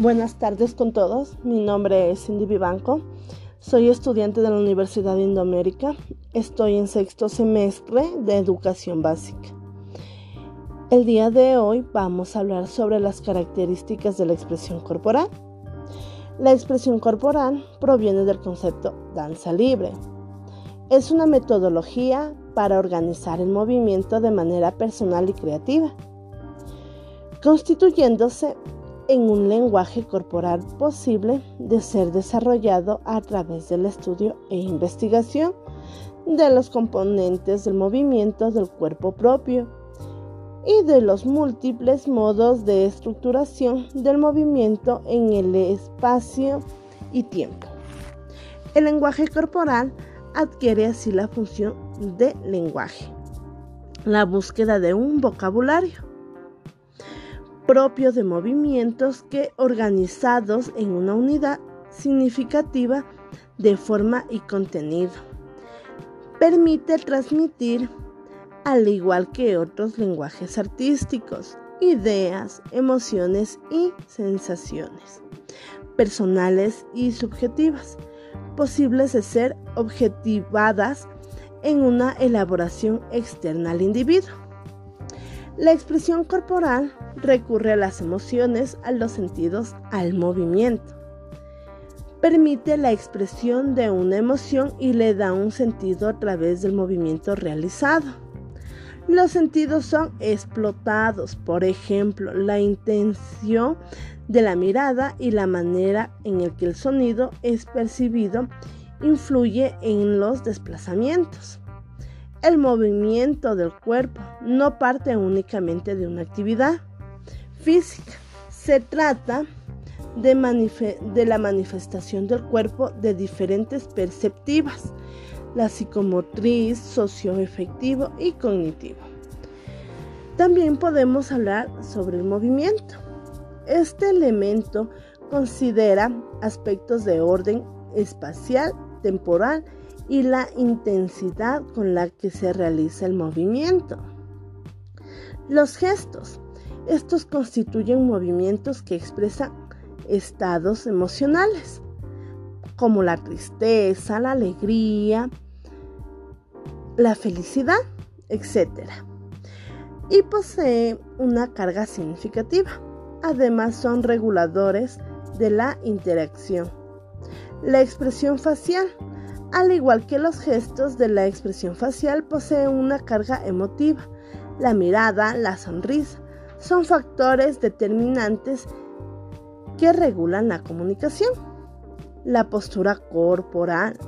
Buenas tardes con todos. Mi nombre es Cindy Vivanco. Soy estudiante de la Universidad de Indoamérica. Estoy en sexto semestre de educación básica. El día de hoy vamos a hablar sobre las características de la expresión corporal. La expresión corporal proviene del concepto danza libre. Es una metodología para organizar el movimiento de manera personal y creativa, constituyéndose en un lenguaje corporal posible de ser desarrollado a través del estudio e investigación de los componentes del movimiento del cuerpo propio y de los múltiples modos de estructuración del movimiento en el espacio y tiempo. El lenguaje corporal adquiere así la función de lenguaje, la búsqueda de un vocabulario propio de movimientos que organizados en una unidad significativa de forma y contenido. Permite transmitir, al igual que otros lenguajes artísticos, ideas, emociones y sensaciones personales y subjetivas, posibles de ser objetivadas en una elaboración externa al individuo. La expresión corporal recurre a las emociones, a los sentidos, al movimiento. Permite la expresión de una emoción y le da un sentido a través del movimiento realizado. Los sentidos son explotados, por ejemplo, la intención de la mirada y la manera en que el sonido es percibido influye en los desplazamientos. El movimiento del cuerpo no parte únicamente de una actividad física. Se trata de, la manifestación del cuerpo de diferentes perceptivas, la psicomotriz, socioefectivo y cognitivo. También podemos hablar sobre el movimiento. Este elemento considera aspectos de orden espacial, temporal y la intensidad con la que se realiza el movimiento. Los gestos. Estos constituyen movimientos que expresan estados emocionales, como la tristeza, la alegría, la felicidad, etc. Y posee una carga significativa. Además son reguladores de la interacción. La expresión facial al igual que los gestos de la expresión facial, posee una carga emotiva. La mirada, la sonrisa, son factores determinantes que regulan la comunicación. La postura corporal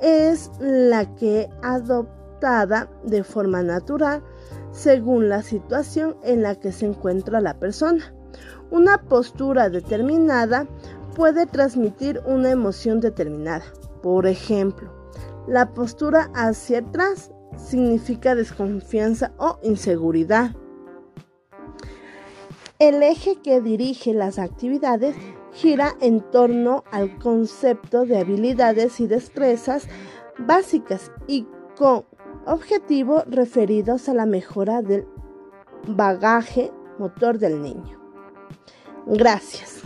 es la que adoptada de forma natural según la situación en la que se encuentra la persona. Una postura determinada puede transmitir una emoción determinada. Por ejemplo, la postura hacia atrás significa desconfianza o inseguridad. El eje que dirige las actividades gira en torno al concepto de habilidades y destrezas básicas y con objetivos referidos a la mejora del bagaje motor del niño. Gracias.